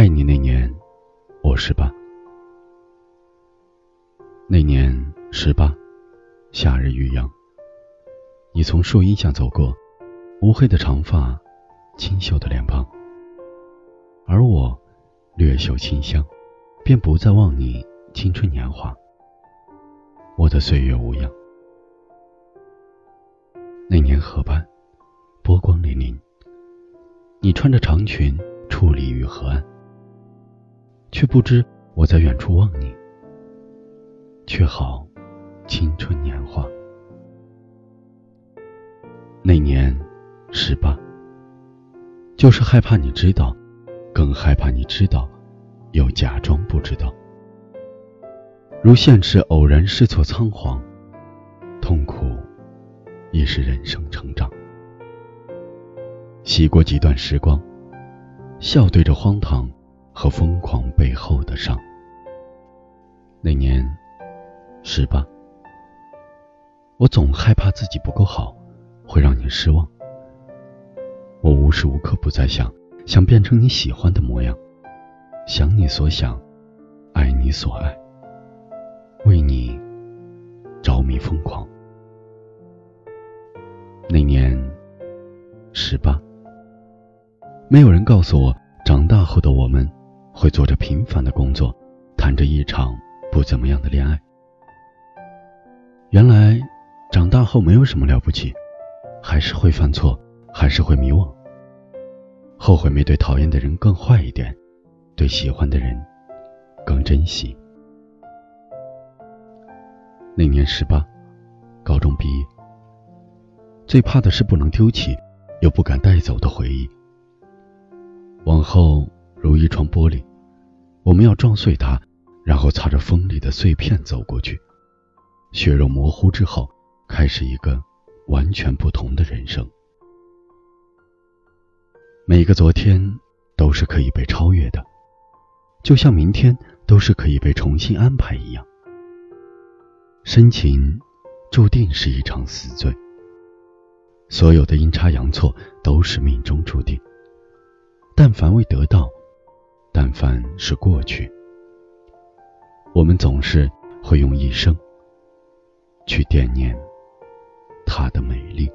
爱你那年，我十八。那年十八，夏日余阳。你从树荫下走过，乌黑的长发，清秀的脸庞。而我，略嗅清香，便不再忘你青春年华。我的岁月无恙。那年河畔，波光粼粼。你穿着长裙，矗立于河岸。却不知我在远处望你，却好青春年华。那年十八，就是害怕你知道，更害怕你知道，又假装不知道。如现实偶然试错仓皇，痛苦亦是人生成长。洗过几段时光，笑对着荒唐。和疯狂背后的伤。那年，十八，我总害怕自己不够好，会让你失望。我无时无刻不在想，想变成你喜欢的模样，想你所想，爱你所爱，为你着迷疯狂。那年，十八，没有人告诉我，长大后的我们。会做着平凡的工作，谈着一场不怎么样的恋爱。原来长大后没有什么了不起，还是会犯错，还是会迷惘。后悔没对讨厌的人更坏一点，对喜欢的人更珍惜。那年十八，高中毕业，最怕的是不能丢弃，又不敢带走的回忆。往后如一床玻璃。我们要撞碎它，然后擦着锋利的碎片走过去。血肉模糊之后，开始一个完全不同的人生。每个昨天都是可以被超越的，就像明天都是可以被重新安排一样。深情注定是一场死罪，所有的阴差阳错都是命中注定。但凡未得到。但凡是过去，我们总是会用一生去惦念它的美丽。